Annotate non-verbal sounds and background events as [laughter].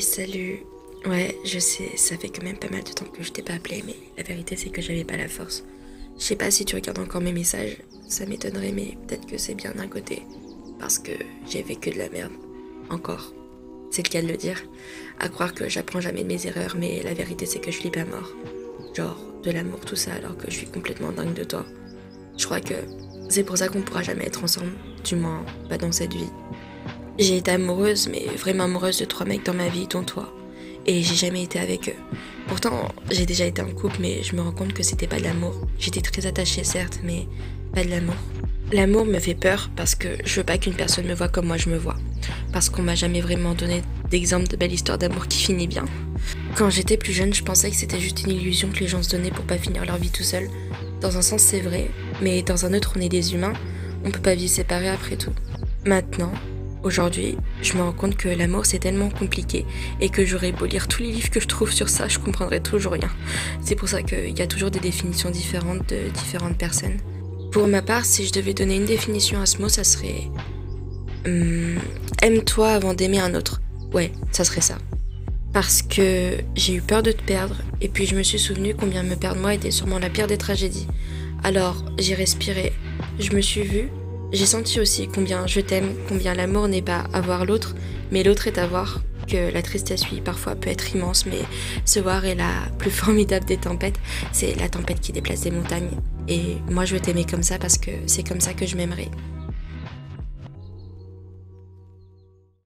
Salut. Ouais, je sais, ça fait quand même pas mal de temps que je t'ai pas appelé, mais la vérité c'est que j'avais pas la force. Je sais pas si tu regardes encore mes messages, ça m'étonnerait, mais peut-être que c'est bien d'un côté. Parce que j'ai vécu de la merde. Encore. C'est le cas de le dire. À croire que j'apprends jamais de mes erreurs, mais la vérité c'est que je lis pas mort. Genre, de l'amour, tout ça, alors que je suis complètement dingue de toi. Je crois que c'est pour ça qu'on pourra jamais être ensemble, du moins pas dans cette vie. J'ai été amoureuse, mais vraiment amoureuse de trois mecs dans ma vie, dont toi. Et j'ai jamais été avec eux. Pourtant, j'ai déjà été en couple, mais je me rends compte que c'était pas de l'amour. J'étais très attachée, certes, mais pas de l'amour. L'amour me fait peur parce que je veux pas qu'une personne me voit comme moi je me vois. Parce qu'on m'a jamais vraiment donné d'exemple de belle histoire d'amour qui finit bien. Quand j'étais plus jeune, je pensais que c'était juste une illusion que les gens se donnaient pour pas finir leur vie tout seul. Dans un sens, c'est vrai, mais dans un autre, on est des humains. On peut pas vivre séparés après tout. Maintenant, Aujourd'hui, je me rends compte que l'amour c'est tellement compliqué et que j'aurais beau lire tous les livres que je trouve sur ça, je comprendrais toujours rien. C'est pour ça qu'il y a toujours des définitions différentes de différentes personnes. Pour ma part, si je devais donner une définition à ce mot, ça serait hum, aime-toi avant d'aimer un autre. Ouais, ça serait ça. Parce que j'ai eu peur de te perdre et puis je me suis souvenu combien me perdre moi était sûrement la pire des tragédies. Alors j'ai respiré, je me suis vue j'ai senti aussi combien je t'aime, combien l'amour n'est pas avoir l'autre, mais l'autre est avoir, que la tristesse, oui, parfois peut être immense, mais ce voir est la plus [laughs] formidable des tempêtes. C'est la tempête qui déplace des montagnes. Et moi, je veux t'aimer comme ça parce que c'est comme ça que je m'aimerais.